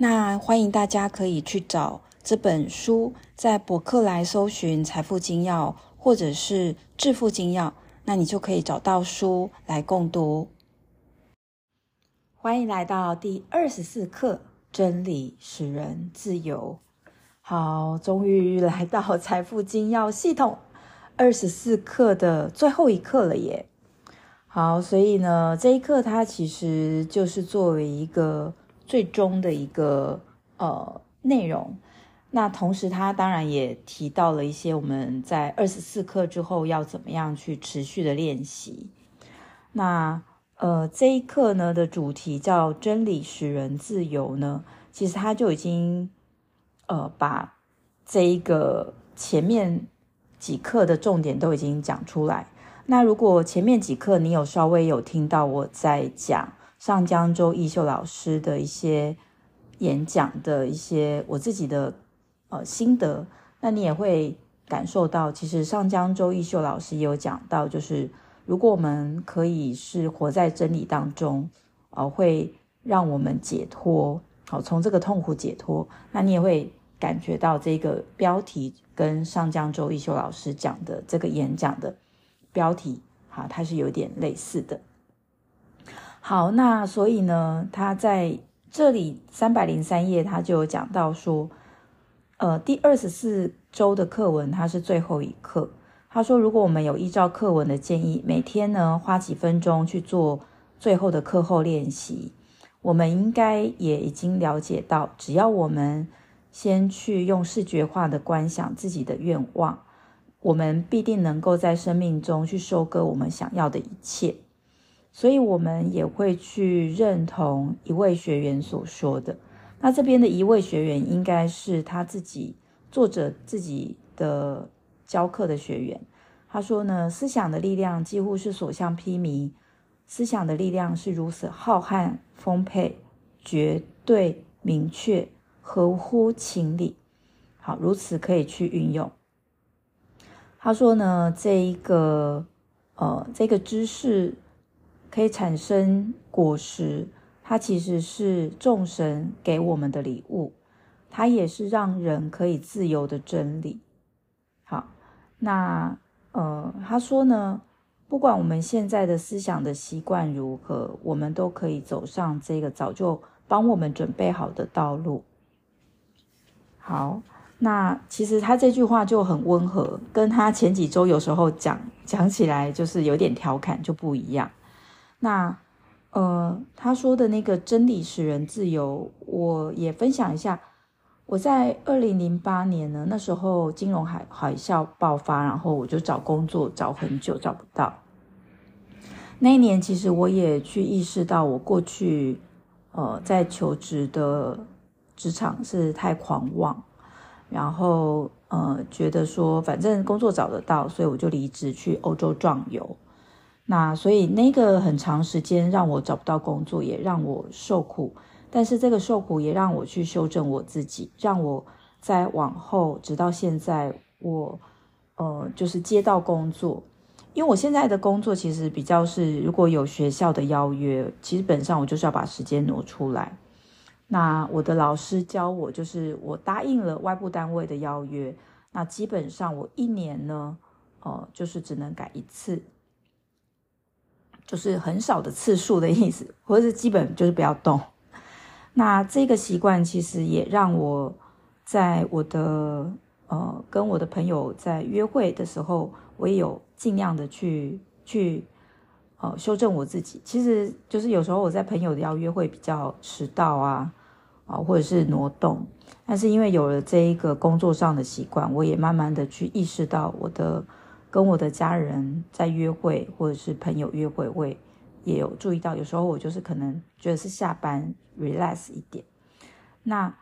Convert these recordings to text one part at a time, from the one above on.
那欢迎大家可以去找这本书，在博客来搜寻《财富金要》或者是《致富金要》，那你就可以找到书来共读。欢迎来到第二十四课：真理使人自由。好，终于来到《财富金要》系统二十四课的最后一课了耶！好，所以呢，这一课它其实就是作为一个最终的一个呃内容。那同时，他当然也提到了一些我们在二十四课之后要怎么样去持续的练习。那呃，这一课呢的主题叫“真理使人自由”呢，其实他就已经呃把这一个前面几课的重点都已经讲出来。那如果前面几课你有稍微有听到我在讲上江州义秀老师的一些演讲的一些我自己的呃心得，那你也会感受到，其实上江州义秀老师也有讲到，就是如果我们可以是活在真理当中，呃，会让我们解脱，好，从这个痛苦解脱，那你也会感觉到这个标题跟上江州义秀老师讲的这个演讲的。标题，好，它是有点类似的。好，那所以呢，他在这里三百零三页，他就有讲到说，呃，第二十四周的课文，它是最后一课。他说，如果我们有依照课文的建议，每天呢花几分钟去做最后的课后练习，我们应该也已经了解到，只要我们先去用视觉化的观想自己的愿望。我们必定能够在生命中去收割我们想要的一切，所以我们也会去认同一位学员所说的。那这边的一位学员应该是他自己作者自己的教课的学员。他说呢，思想的力量几乎是所向披靡，思想的力量是如此浩瀚、丰沛、绝对、明确、合乎情理，好，如此可以去运用。他说呢，这一个呃，这个知识可以产生果实，它其实是众神给我们的礼物，它也是让人可以自由的真理。好，那呃，他说呢，不管我们现在的思想的习惯如何，我们都可以走上这个早就帮我们准备好的道路。好。那其实他这句话就很温和，跟他前几周有时候讲讲起来就是有点调侃就不一样。那呃，他说的那个真理使人自由，我也分享一下。我在二零零八年呢，那时候金融海海啸爆发，然后我就找工作找很久找不到。那一年其实我也去意识到，我过去呃在求职的职场是太狂妄。然后，呃，觉得说反正工作找得到，所以我就离职去欧洲壮游。那所以那个很长时间让我找不到工作，也让我受苦。但是这个受苦也让我去修正我自己，让我在往后直到现在，我呃就是接到工作。因为我现在的工作其实比较是，如果有学校的邀约，基本上我就是要把时间挪出来。那我的老师教我，就是我答应了外部单位的邀约，那基本上我一年呢，呃，就是只能改一次，就是很少的次数的意思，或者是基本就是不要动。那这个习惯其实也让我在我的呃跟我的朋友在约会的时候，我也有尽量的去去。呃，修正我自己，其实就是有时候我在朋友的邀约会比较迟到啊，啊，或者是挪动，但是因为有了这一个工作上的习惯，我也慢慢的去意识到我的跟我的家人在约会或者是朋友约会，我也有注意到，有时候我就是可能觉得是下班 relax 一点，那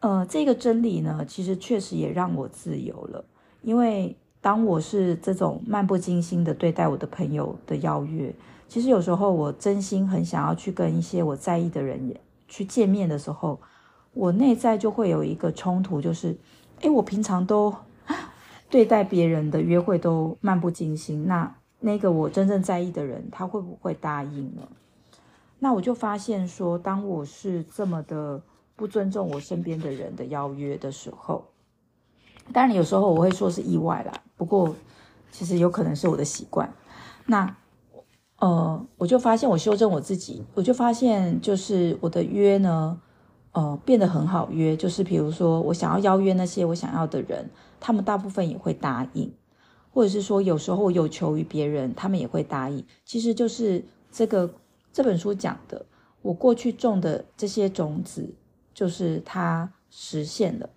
呃，这个真理呢，其实确实也让我自由了。因为当我是这种漫不经心的对待我的朋友的邀约，其实有时候我真心很想要去跟一些我在意的人也去见面的时候，我内在就会有一个冲突，就是，诶，我平常都对待别人的约会都漫不经心，那那个我真正在意的人，他会不会答应呢？那我就发现说，当我是这么的不尊重我身边的人的邀约的时候，当然有时候我会说是意外啦，不过其实有可能是我的习惯。那呃，我就发现我修正我自己，我就发现就是我的约呢，呃，变得很好约。就是比如说我想要邀约那些我想要的人，他们大部分也会答应，或者是说有时候我有求于别人，他们也会答应。其实就是这个。这本书讲的，我过去种的这些种子，就是它实现了。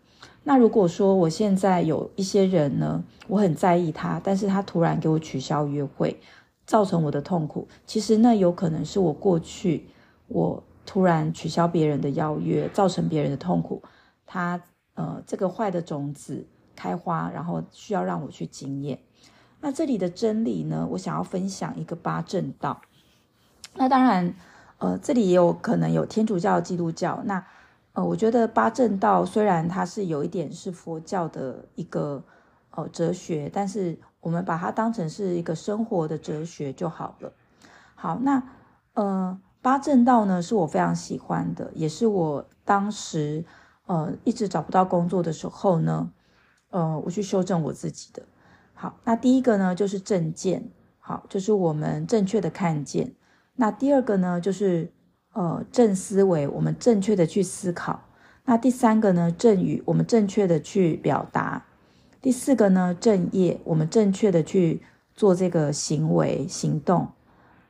那如果说我现在有一些人呢，我很在意他，但是他突然给我取消约会，造成我的痛苦，其实那有可能是我过去我突然取消别人的邀约，造成别人的痛苦。他呃，这个坏的种子开花，然后需要让我去经验。那这里的真理呢，我想要分享一个八正道。那当然，呃，这里也有可能有天主教、基督教。那，呃，我觉得八正道虽然它是有一点是佛教的一个呃哲学，但是我们把它当成是一个生活的哲学就好了。好，那呃，八正道呢是我非常喜欢的，也是我当时呃一直找不到工作的时候呢，呃，我去修正我自己的。好，那第一个呢就是正见，好，就是我们正确的看见。那第二个呢，就是呃正思维，我们正确的去思考。那第三个呢，正语，我们正确的去表达。第四个呢，正业，我们正确的去做这个行为行动。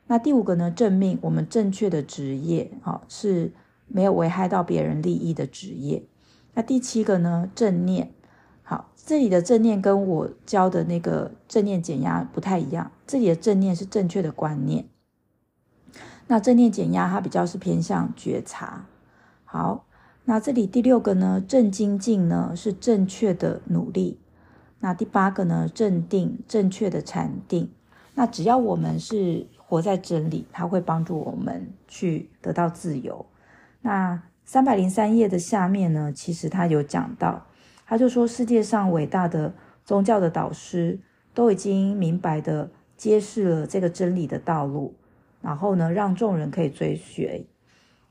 那第五个呢，正命，我们正确的职业，好，是没有危害到别人利益的职业。那第七个呢，正念，好，这里的正念跟我教的那个正念减压不太一样，这里的正念是正确的观念。那正念减压，它比较是偏向觉察。好，那这里第六个呢，正精进呢是正确的努力。那第八个呢，正定，正确的禅定。那只要我们是活在真理，它会帮助我们去得到自由。那三百零三页的下面呢，其实他有讲到，他就说世界上伟大的宗教的导师都已经明白的揭示了这个真理的道路。然后呢，让众人可以追随。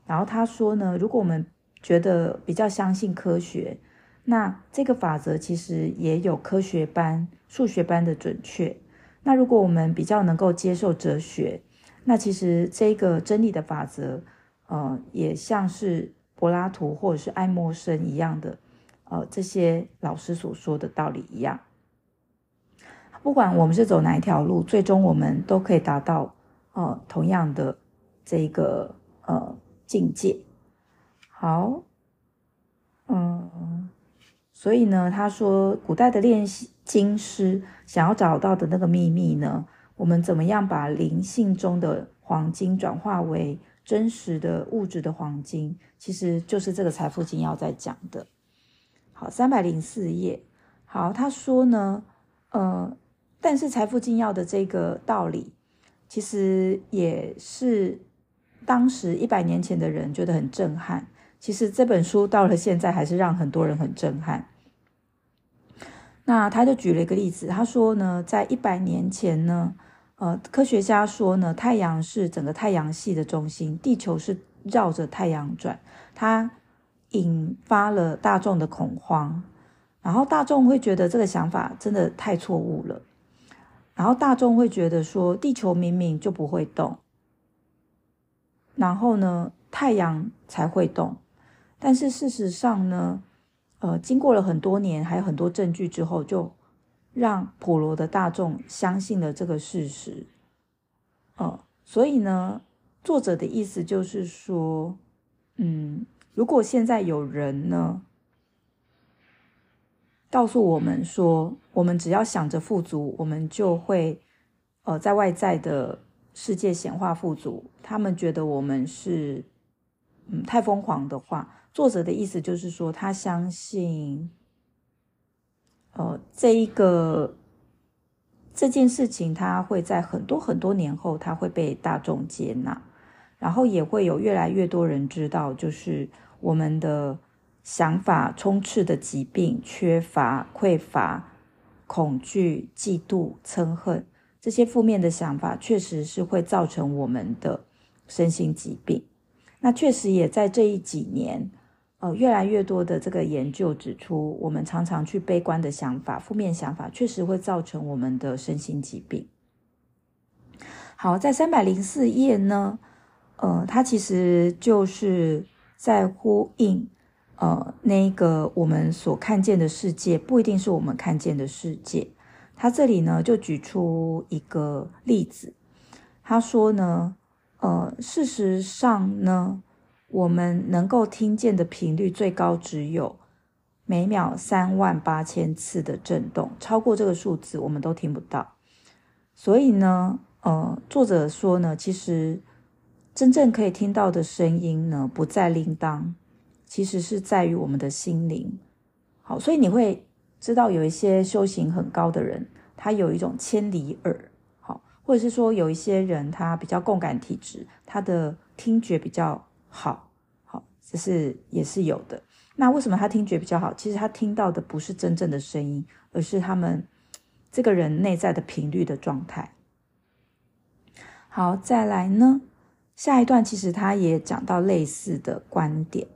然后他说呢，如果我们觉得比较相信科学，那这个法则其实也有科学般、数学般的准确。那如果我们比较能够接受哲学，那其实这个真理的法则，呃，也像是柏拉图或者是爱默生一样的，呃，这些老师所说的道理一样。不管我们是走哪一条路，最终我们都可以达到。呃，同样的这个呃境界，好，嗯，所以呢，他说古代的练习金师想要找到的那个秘密呢，我们怎么样把灵性中的黄金转化为真实的物质的黄金，其实就是这个财富金要在讲的。好，三百零四页，好，他说呢，呃，但是财富金要的这个道理。其实也是当时一百年前的人觉得很震撼。其实这本书到了现在还是让很多人很震撼。那他就举了一个例子，他说呢，在一百年前呢，呃，科学家说呢，太阳是整个太阳系的中心，地球是绕着太阳转，它引发了大众的恐慌，然后大众会觉得这个想法真的太错误了。然后大众会觉得说，地球明明就不会动，然后呢，太阳才会动。但是事实上呢，呃，经过了很多年，还有很多证据之后，就让普罗的大众相信了这个事实。呃，所以呢，作者的意思就是说，嗯，如果现在有人呢，告诉我们说，我们只要想着富足，我们就会，呃，在外在的世界显化富足。他们觉得我们是，嗯，太疯狂的话，作者的意思就是说，他相信，呃，这一个这件事情，他会在很多很多年后，他会被大众接纳，然后也会有越来越多人知道，就是我们的想法充斥的疾病、缺乏、匮乏、恐惧、嫉妒、憎恨这些负面的想法，确实是会造成我们的身心疾病。那确实也在这一几年。呃，越来越多的这个研究指出，我们常常去悲观的想法、负面想法，确实会造成我们的身心疾病。好，在三百零四页呢，呃，它其实就是在呼应，呃，那个我们所看见的世界不一定是我们看见的世界。他这里呢就举出一个例子，他说呢，呃，事实上呢。我们能够听见的频率最高只有每秒三万八千次的震动，超过这个数字我们都听不到。所以呢，呃，作者说呢，其实真正可以听到的声音呢，不在铃铛，其实是在于我们的心灵。好，所以你会知道有一些修行很高的人，他有一种千里耳，好，或者是说有一些人他比较共感体质，他的听觉比较。好，好，这是也是有的。那为什么他听觉比较好？其实他听到的不是真正的声音，而是他们这个人内在的频率的状态。好，再来呢，下一段其实他也讲到类似的观点。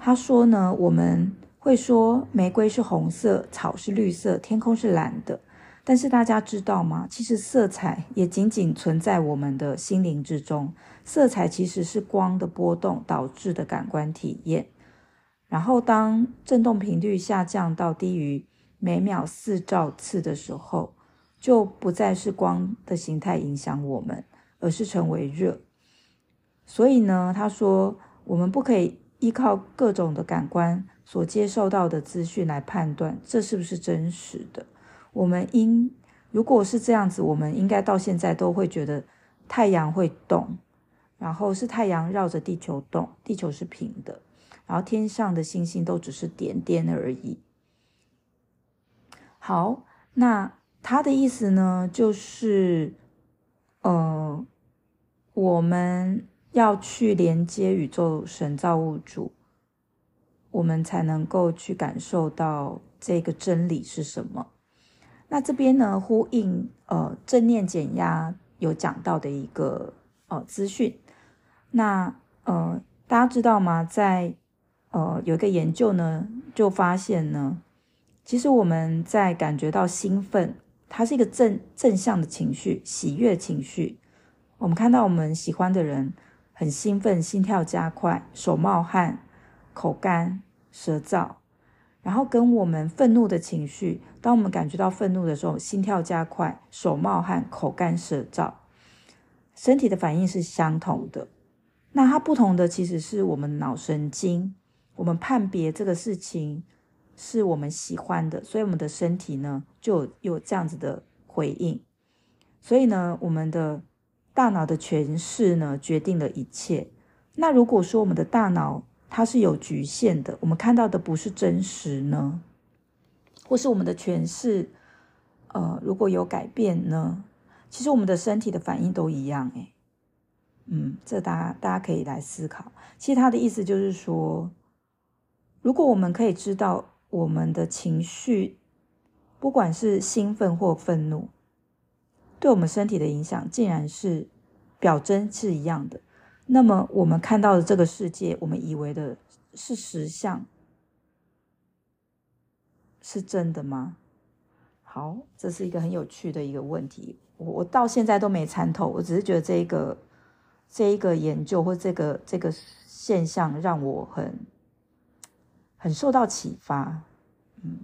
他说呢，我们会说玫瑰是红色，草是绿色，天空是蓝的。但是大家知道吗？其实色彩也仅仅存在我们的心灵之中。色彩其实是光的波动导致的感官体验。然后当振动频率下降到低于每秒四兆次的时候，就不再是光的形态影响我们，而是成为热。所以呢，他说我们不可以依靠各种的感官所接受到的资讯来判断这是不是真实的。我们应，如果是这样子，我们应该到现在都会觉得太阳会动，然后是太阳绕着地球动，地球是平的，然后天上的星星都只是点点而已。好，那他的意思呢，就是，呃，我们要去连接宇宙神造物主，我们才能够去感受到这个真理是什么。那这边呢，呼应呃正念减压有讲到的一个呃资讯。那呃大家知道吗？在呃有一个研究呢，就发现呢，其实我们在感觉到兴奋，它是一个正正向的情绪，喜悦情绪。我们看到我们喜欢的人很兴奋，心跳加快，手冒汗，口干舌燥。然后跟我们愤怒的情绪，当我们感觉到愤怒的时候，心跳加快，手冒汗，口干舌燥，身体的反应是相同的。那它不同的其实是我们脑神经，我们判别这个事情是我们喜欢的，所以我们的身体呢就有，有这样子的回应。所以呢，我们的大脑的诠释呢决定了一切。那如果说我们的大脑，它是有局限的，我们看到的不是真实呢，或是我们的诠释，呃，如果有改变呢，其实我们的身体的反应都一样，诶，嗯，这大家大家可以来思考。其实他的意思就是说，如果我们可以知道我们的情绪，不管是兴奋或愤怒，对我们身体的影响，竟然是表征是一样的。那么我们看到的这个世界，我们以为的是实相，是真的吗？好，这是一个很有趣的一个问题。我我到现在都没参透，我只是觉得这个这一个研究或这个这个现象让我很很受到启发。嗯，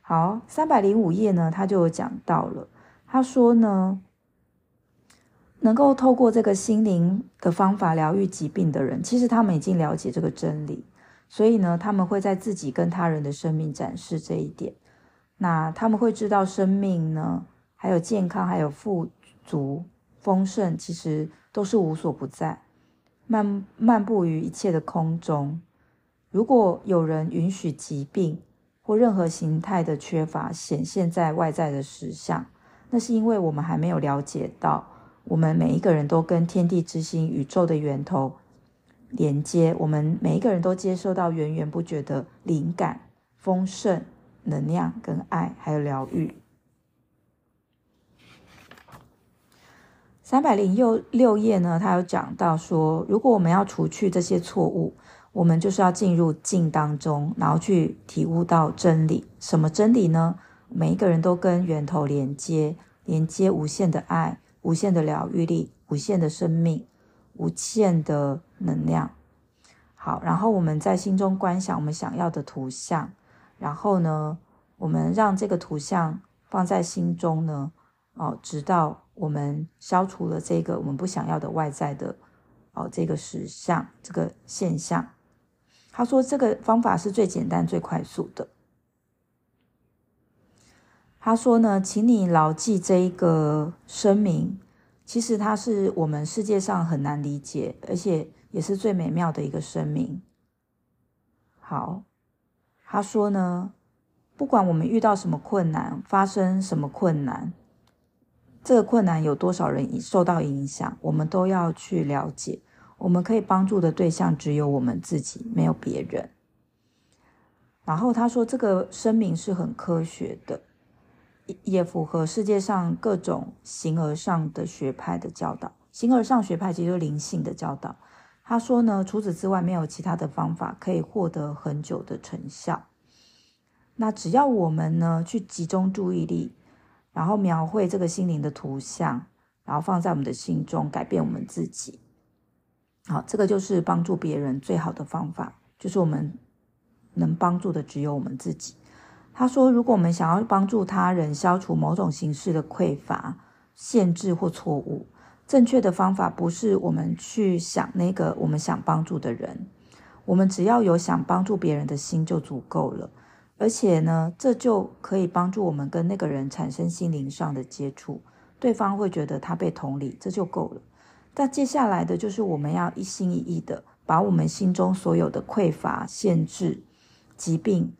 好，三百零五页呢，他就有讲到了，他说呢。能够透过这个心灵的方法疗愈疾病的人，其实他们已经了解这个真理，所以呢，他们会在自己跟他人的生命展示这一点。那他们会知道生命呢，还有健康，还有富足、丰盛，其实都是无所不在，漫漫步于一切的空中。如果有人允许疾病或任何形态的缺乏显现在外在的实相，那是因为我们还没有了解到，我们每一个人都跟天地之心、宇宙的源头连接，我们每一个人都接受到源源不绝的灵感、丰盛能量跟爱，还有疗愈。三百零六六页呢，他有讲到说，如果我们要除去这些错误，我们就是要进入静当中，然后去体悟到真理。什么真理呢？每一个人都跟源头连接，连接无限的爱、无限的疗愈力、无限的生命、无限的能量。好，然后我们在心中观想我们想要的图像，然后呢，我们让这个图像放在心中呢，哦，直到。我们消除了这个我们不想要的外在的哦，这个实相这个现象。他说这个方法是最简单最快速的。他说呢，请你牢记这一个声明，其实它是我们世界上很难理解，而且也是最美妙的一个声明。好，他说呢，不管我们遇到什么困难，发生什么困难。这个困难有多少人受到影响？我们都要去了解。我们可以帮助的对象只有我们自己，没有别人。然后他说，这个声明是很科学的，也符合世界上各种形而上的学派的教导。形而上学派其实就是灵性的教导。他说呢，除此之外没有其他的方法可以获得很久的成效。那只要我们呢去集中注意力。然后描绘这个心灵的图像，然后放在我们的心中，改变我们自己。好，这个就是帮助别人最好的方法，就是我们能帮助的只有我们自己。他说，如果我们想要帮助他人消除某种形式的匮乏、限制或错误，正确的方法不是我们去想那个我们想帮助的人，我们只要有想帮助别人的心就足够了。而且呢，这就可以帮助我们跟那个人产生心灵上的接触，对方会觉得他被同理，这就够了。但接下来的就是我们要一心一意的把我们心中所有的匮乏、限制、疾病、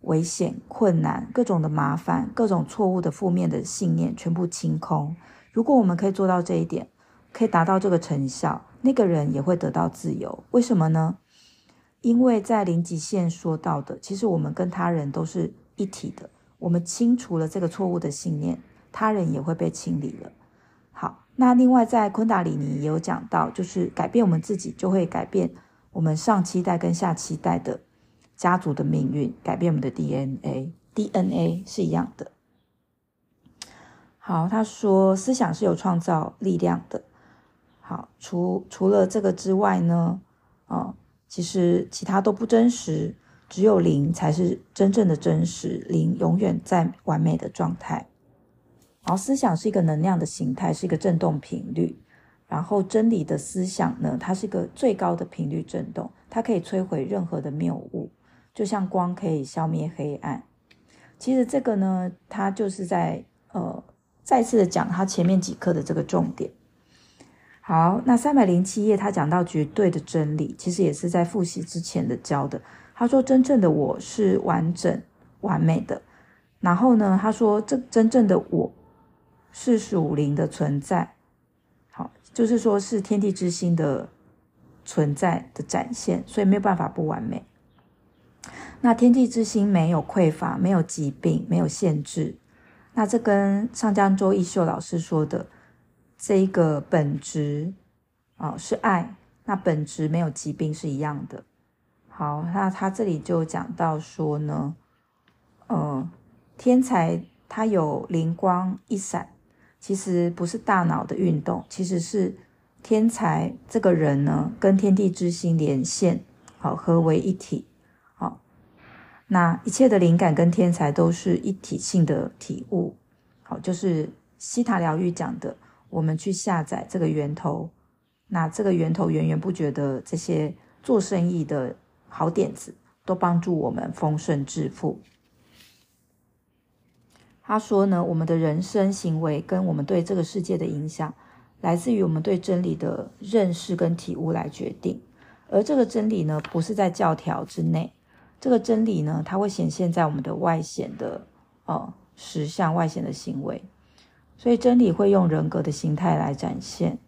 危险、困难、各种的麻烦、各种错误的负面的信念全部清空。如果我们可以做到这一点，可以达到这个成效，那个人也会得到自由。为什么呢？因为在零极限说到的，其实我们跟他人都是一体的。我们清除了这个错误的信念，他人也会被清理了。好，那另外在昆达里尼也有讲到，就是改变我们自己，就会改变我们上期待跟下期待的家族的命运，改变我们的 DNA，DNA 是一样的。好，他说思想是有创造力量的。好，除除了这个之外呢，啊。其实其他都不真实，只有灵才是真正的真实。灵永远在完美的状态。然后思想是一个能量的形态，是一个振动频率。然后真理的思想呢，它是一个最高的频率振动，它可以摧毁任何的谬误，就像光可以消灭黑暗。其实这个呢，它就是在呃再次的讲它前面几课的这个重点。好，那三百零七页，他讲到绝对的真理，其实也是在复习之前的教的。他说，真正的我是完整完美的。然后呢，他说，这真正的我是属灵的存在。好，就是说是天地之心的存在的展现，所以没有办法不完美。那天地之心没有匮乏，没有疾病，没有限制。那这跟上江周一秀老师说的。这一个本质啊、哦、是爱，那本质没有疾病是一样的。好，那他这里就讲到说呢，呃，天才他有灵光一闪，其实不是大脑的运动，其实是天才这个人呢跟天地之心连线，好，合为一体。好，那一切的灵感跟天才都是一体性的体悟。好，就是希塔疗愈讲的。我们去下载这个源头，那这个源头源源不绝的这些做生意的好点子，都帮助我们丰盛致富。他说呢，我们的人生行为跟我们对这个世界的影响，来自于我们对真理的认识跟体悟来决定。而这个真理呢，不是在教条之内，这个真理呢，它会显现在我们的外显的呃实相、外显的行为，所以真理会用人格的形态来展现。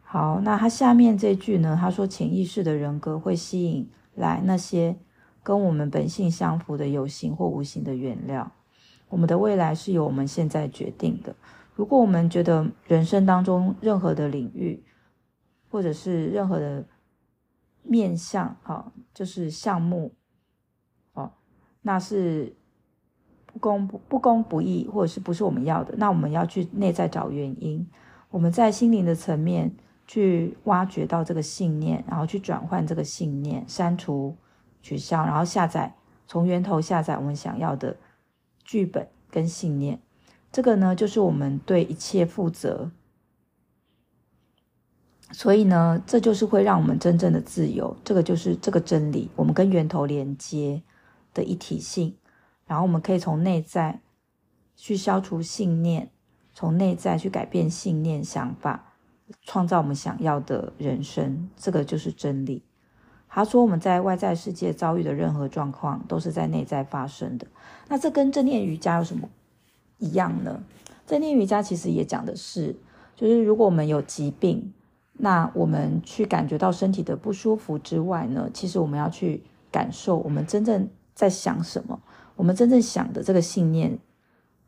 好，那他下面这句呢，他说潜意识的人格会吸引来那些跟我们本性相符的有形或无形的原料。我们的未来是由我们现在决定的。如果我们觉得人生当中任何的领域，或者是任何的面向啊，就是项目，哦，那是不公不不公不义，或者是不是我们要的，那我们要去内在找原因。我们在心灵的层面去挖掘到这个信念，然后去转换这个信念，删除、取消，然后下载，从源头下载我们想要的剧本跟信念。这个呢，就是我们对一切负责。所以呢，这就是会让我们真正的自由。这个就是这个真理，我们跟源头连接的一体性。然后我们可以从内在去消除信念，从内在去改变信念、想法，创造我们想要的人生。这个就是真理。他说，我们在外在世界遭遇的任何状况，都是在内在发生的。那这跟正念瑜伽有什么一样呢？正念瑜伽其实也讲的是，就是如果我们有疾病。那我们去感觉到身体的不舒服之外呢，其实我们要去感受我们真正在想什么，我们真正想的这个信念，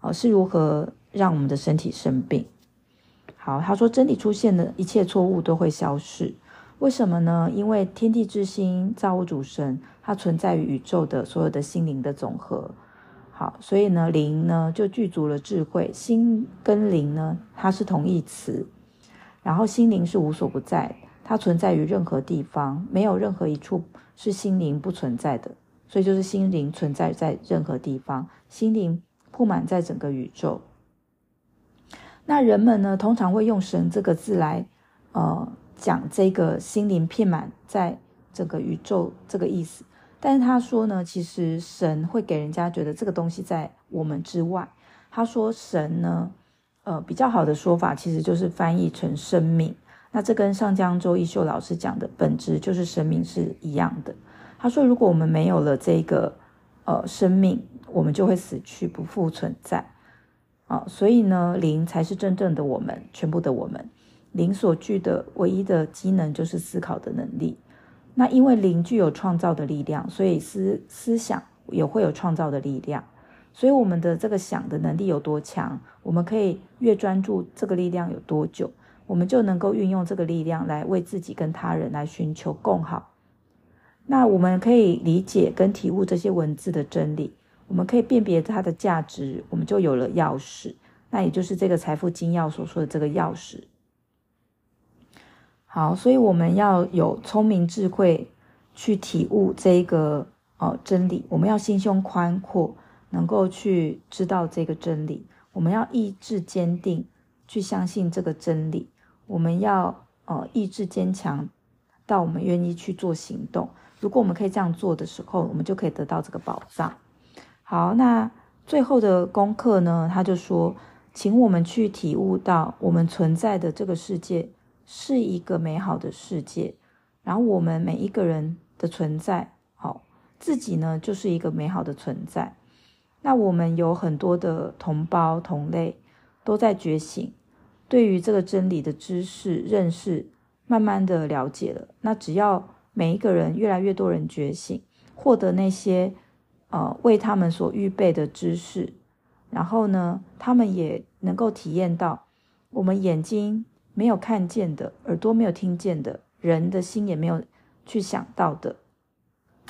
啊，是如何让我们的身体生病。好，他说真理出现的一切错误都会消失，为什么呢？因为天地之心，造物主神，它存在于宇宙的所有的心灵的总和。好，所以呢，灵呢就具足了智慧，心跟灵呢，它是同义词。然后心灵是无所不在，它存在于任何地方，没有任何一处是心灵不存在的。所以就是心灵存在在任何地方，心灵铺满在整个宇宙。那人们呢，通常会用“神”这个字来，呃，讲这个心灵遍满在整个宇宙这个意思。但是他说呢，其实神会给人家觉得这个东西在我们之外。他说神呢。呃，比较好的说法其实就是翻译成生命。那这跟上江周一秀老师讲的本质就是生命是一样的。他说，如果我们没有了这个呃生命，我们就会死去，不复存在。啊、所以呢，灵才是真正的我们，全部的我们。灵所具的唯一的机能就是思考的能力。那因为灵具有创造的力量，所以思思想也会有创造的力量。所以我们的这个想的能力有多强，我们可以越专注这个力量有多久，我们就能够运用这个力量来为自己跟他人来寻求共好。那我们可以理解跟体悟这些文字的真理，我们可以辨别它的价值，我们就有了钥匙。那也就是这个财富金钥所说的这个钥匙。好，所以我们要有聪明智慧去体悟这一个哦真理，我们要心胸宽阔。能够去知道这个真理，我们要意志坚定，去相信这个真理。我们要呃意志坚强，到我们愿意去做行动。如果我们可以这样做的时候，我们就可以得到这个宝藏。好，那最后的功课呢？他就说，请我们去体悟到，我们存在的这个世界是一个美好的世界。然后我们每一个人的存在，好，自己呢就是一个美好的存在。那我们有很多的同胞同类都在觉醒，对于这个真理的知识认识，慢慢的了解了。那只要每一个人越来越多人觉醒，获得那些呃为他们所预备的知识，然后呢，他们也能够体验到我们眼睛没有看见的，耳朵没有听见的，人的心也没有去想到的。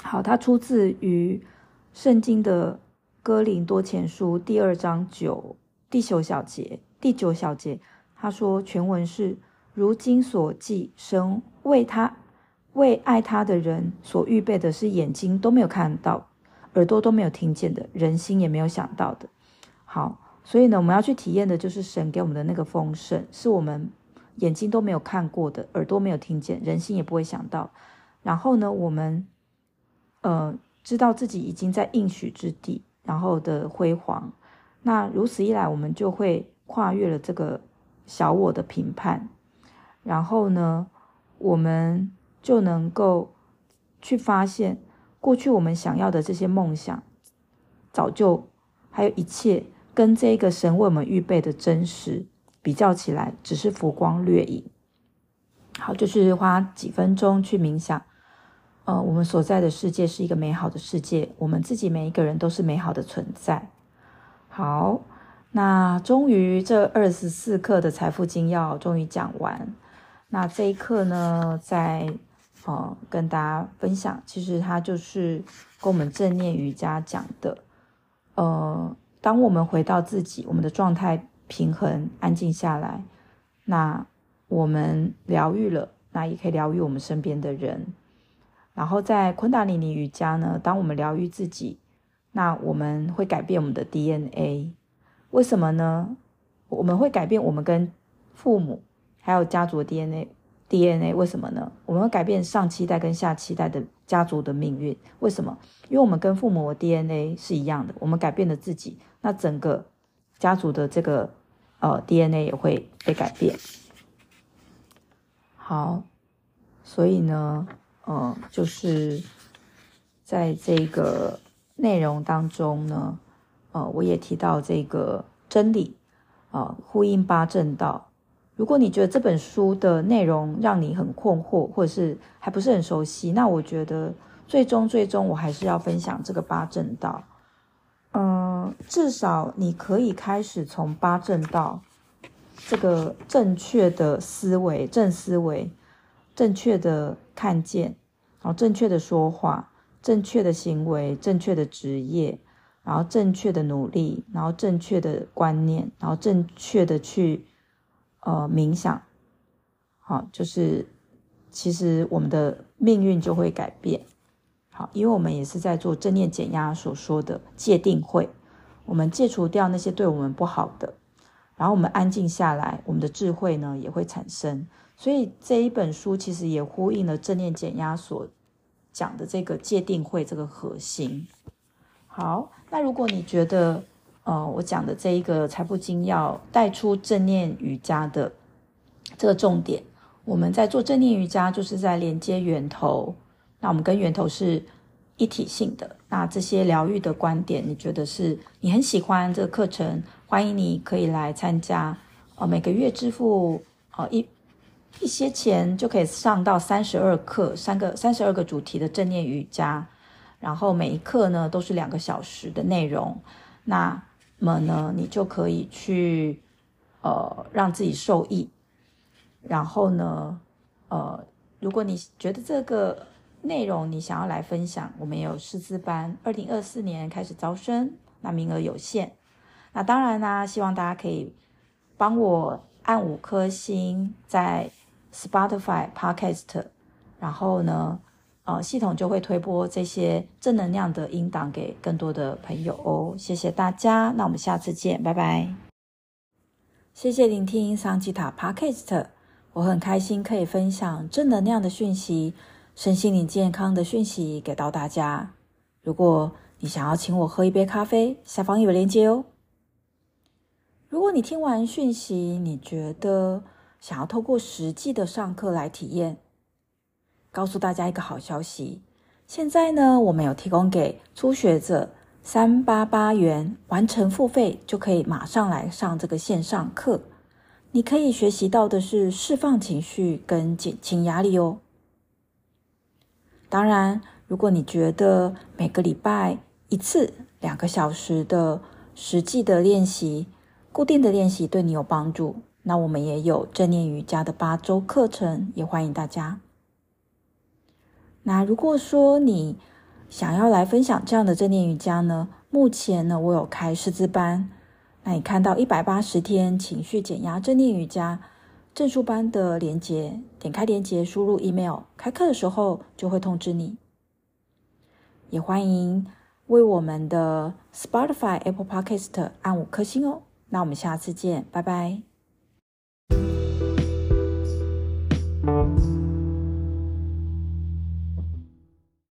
好，它出自于圣经的。哥林多前书第二章九第九小节，第九小节，他说全文是：如今所记，神为他为爱他的人所预备的是眼睛都没有看到，耳朵都没有听见的，人心也没有想到的。好，所以呢，我们要去体验的就是神给我们的那个丰盛，是我们眼睛都没有看过的，耳朵没有听见，人心也不会想到。然后呢，我们呃知道自己已经在应许之地。然后的辉煌，那如此一来，我们就会跨越了这个小我的评判。然后呢，我们就能够去发现，过去我们想要的这些梦想，早就还有一切跟这个神为我们预备的真实比较起来，只是浮光掠影。好，就是花几分钟去冥想。呃，我们所在的世界是一个美好的世界，我们自己每一个人都是美好的存在。好，那终于这二十四课的财富精要终于讲完。那这一课呢，在呃跟大家分享，其实它就是跟我们正念瑜伽讲的，呃，当我们回到自己，我们的状态平衡、安静下来，那我们疗愈了，那也可以疗愈我们身边的人。然后在昆达里尼瑜伽呢，当我们疗愈自己，那我们会改变我们的 DNA。为什么呢？我们会改变我们跟父母还有家族的 DNA。DNA 为什么呢？我们改变上期代跟下期代的家族的命运。为什么？因为我们跟父母的 DNA 是一样的。我们改变了自己，那整个家族的这个呃 DNA 也会被改变。好，所以呢。嗯，就是在这个内容当中呢，呃，我也提到这个真理，啊，呼应八正道。如果你觉得这本书的内容让你很困惑，或者是还不是很熟悉，那我觉得最终最终我还是要分享这个八正道。嗯，至少你可以开始从八正道这个正确的思维、正思维、正确的看见。然后正确的说话，正确的行为，正确的职业，然后正确的努力，然后正确的观念，然后正确的去呃冥想，好，就是其实我们的命运就会改变。好，因为我们也是在做正念减压所说的戒定慧，我们戒除掉那些对我们不好的，然后我们安静下来，我们的智慧呢也会产生。所以这一本书其实也呼应了正念减压所讲的这个戒定慧这个核心。好，那如果你觉得呃我讲的这一个财富精要带出正念瑜伽的这个重点，我们在做正念瑜伽就是在连接源头，那我们跟源头是一体性的。那这些疗愈的观点，你觉得是你很喜欢这个课程，欢迎你可以来参加。哦，每个月支付哦一。一些钱就可以上到三十二课，三个三十二个主题的正念瑜伽，然后每一课呢都是两个小时的内容。那么呢，你就可以去呃让自己受益。然后呢，呃，如果你觉得这个内容你想要来分享，我们有师资班，二零二四年开始招生，那名额有限。那当然啦，希望大家可以帮我按五颗星在。Spotify Podcast，然后呢，呃，系统就会推播这些正能量的音档给更多的朋友哦。谢谢大家，那我们下次见，拜拜。谢谢聆听桑吉塔 Podcast，我很开心可以分享正能量的讯息、身心灵健康的讯息给到大家。如果你想要请我喝一杯咖啡，下方有链接哦。如果你听完讯息，你觉得，想要透过实际的上课来体验，告诉大家一个好消息。现在呢，我们有提供给初学者三八八元完成付费，就可以马上来上这个线上课。你可以学习到的是释放情绪跟减轻压力哦。当然，如果你觉得每个礼拜一次两个小时的实际的练习，固定的练习对你有帮助。那我们也有正念瑜伽的八周课程，也欢迎大家。那如果说你想要来分享这样的正念瑜伽呢，目前呢我有开师资班，那你看到一百八十天情绪减压正念瑜伽证书班的连接，点开连接，输入 email，开课的时候就会通知你。也欢迎为我们的 Spotify、Apple Podcast 按五颗星哦。那我们下次见，拜拜。